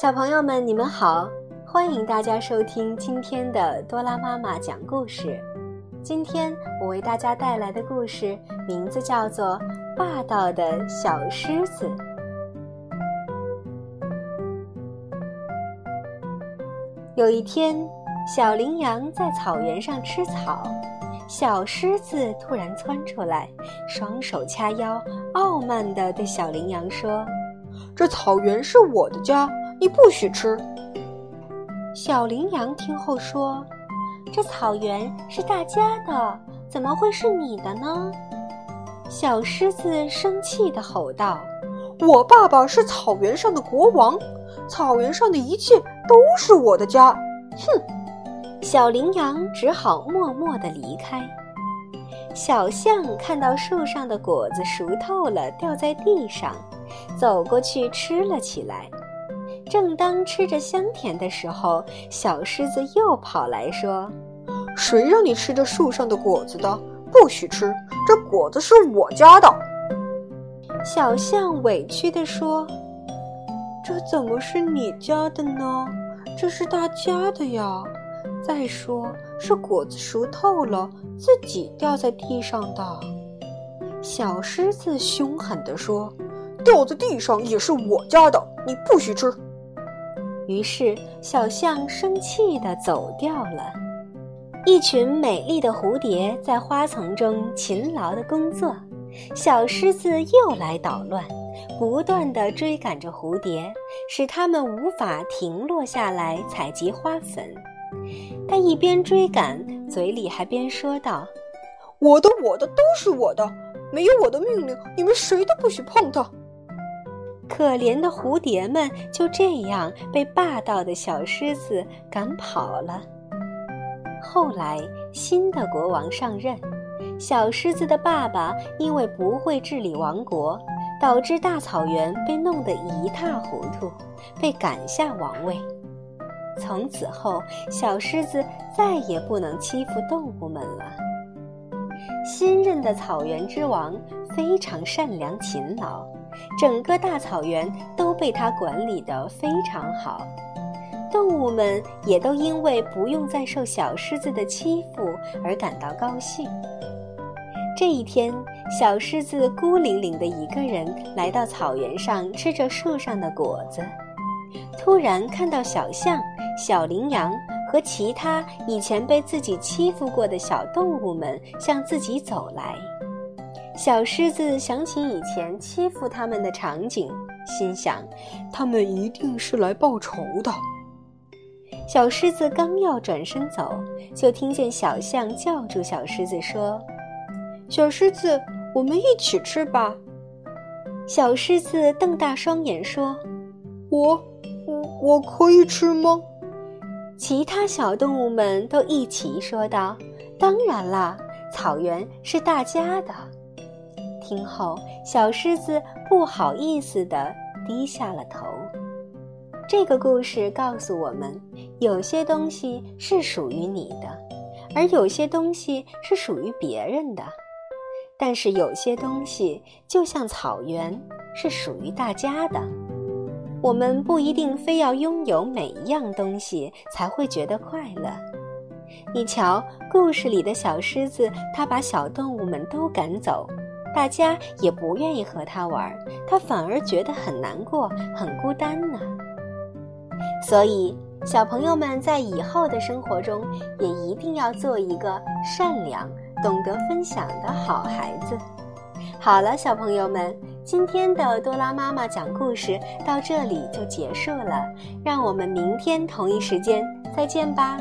小朋友们，你们好！欢迎大家收听今天的多拉妈妈讲故事。今天我为大家带来的故事名字叫做《霸道的小狮子》。有一天，小羚羊在草原上吃草，小狮子突然窜出来，双手掐腰，傲慢地对小羚羊说：“这草原是我的家。”你不许吃。小羚羊听后说：“这草原是大家的，怎么会是你的呢？”小狮子生气地吼道：“我爸爸是草原上的国王，草原上的一切都是我的家。”哼！小羚羊只好默默地离开。小象看到树上的果子熟透了，掉在地上，走过去吃了起来。正当吃着香甜的时候，小狮子又跑来说：“谁让你吃这树上的果子的？不许吃！这果子是我家的。”小象委屈地说：“这怎么是你家的呢？这是大家的呀！再说是果子熟透了，自己掉在地上的。”小狮子凶狠地说：“掉在地上也是我家的，你不许吃！”于是，小象生气地走掉了。一群美丽的蝴蝶在花丛中勤劳地工作，小狮子又来捣乱，不断地追赶着蝴蝶，使它们无法停落下来采集花粉。它一边追赶，嘴里还边说道：“我的，我的，都是我的，没有我的命令，你们谁都不许碰它。”可怜的蝴蝶们就这样被霸道的小狮子赶跑了。后来，新的国王上任，小狮子的爸爸因为不会治理王国，导致大草原被弄得一塌糊涂，被赶下王位。从此后，小狮子再也不能欺负动物们了。新任的草原之王非常善良勤劳。整个大草原都被他管理得非常好，动物们也都因为不用再受小狮子的欺负而感到高兴。这一天，小狮子孤零零的一个人来到草原上，吃着树上的果子，突然看到小象、小羚羊和其他以前被自己欺负过的小动物们向自己走来。小狮子想起以前欺负他们的场景，心想：他们一定是来报仇的。小狮子刚要转身走，就听见小象叫住小狮子说：“小狮子，我们一起吃吧。”小狮子瞪大双眼说：“我，我我可以吃吗？”其他小动物们都一起说道：“当然啦，草原是大家的。”听后，小狮子不好意思地低下了头。这个故事告诉我们，有些东西是属于你的，而有些东西是属于别人的。但是有些东西就像草原，是属于大家的。我们不一定非要拥有每一样东西才会觉得快乐。你瞧，故事里的小狮子，它把小动物们都赶走。大家也不愿意和他玩，他反而觉得很难过、很孤单呢。所以，小朋友们在以后的生活中也一定要做一个善良、懂得分享的好孩子。好了，小朋友们，今天的多拉妈妈讲故事到这里就结束了，让我们明天同一时间再见吧。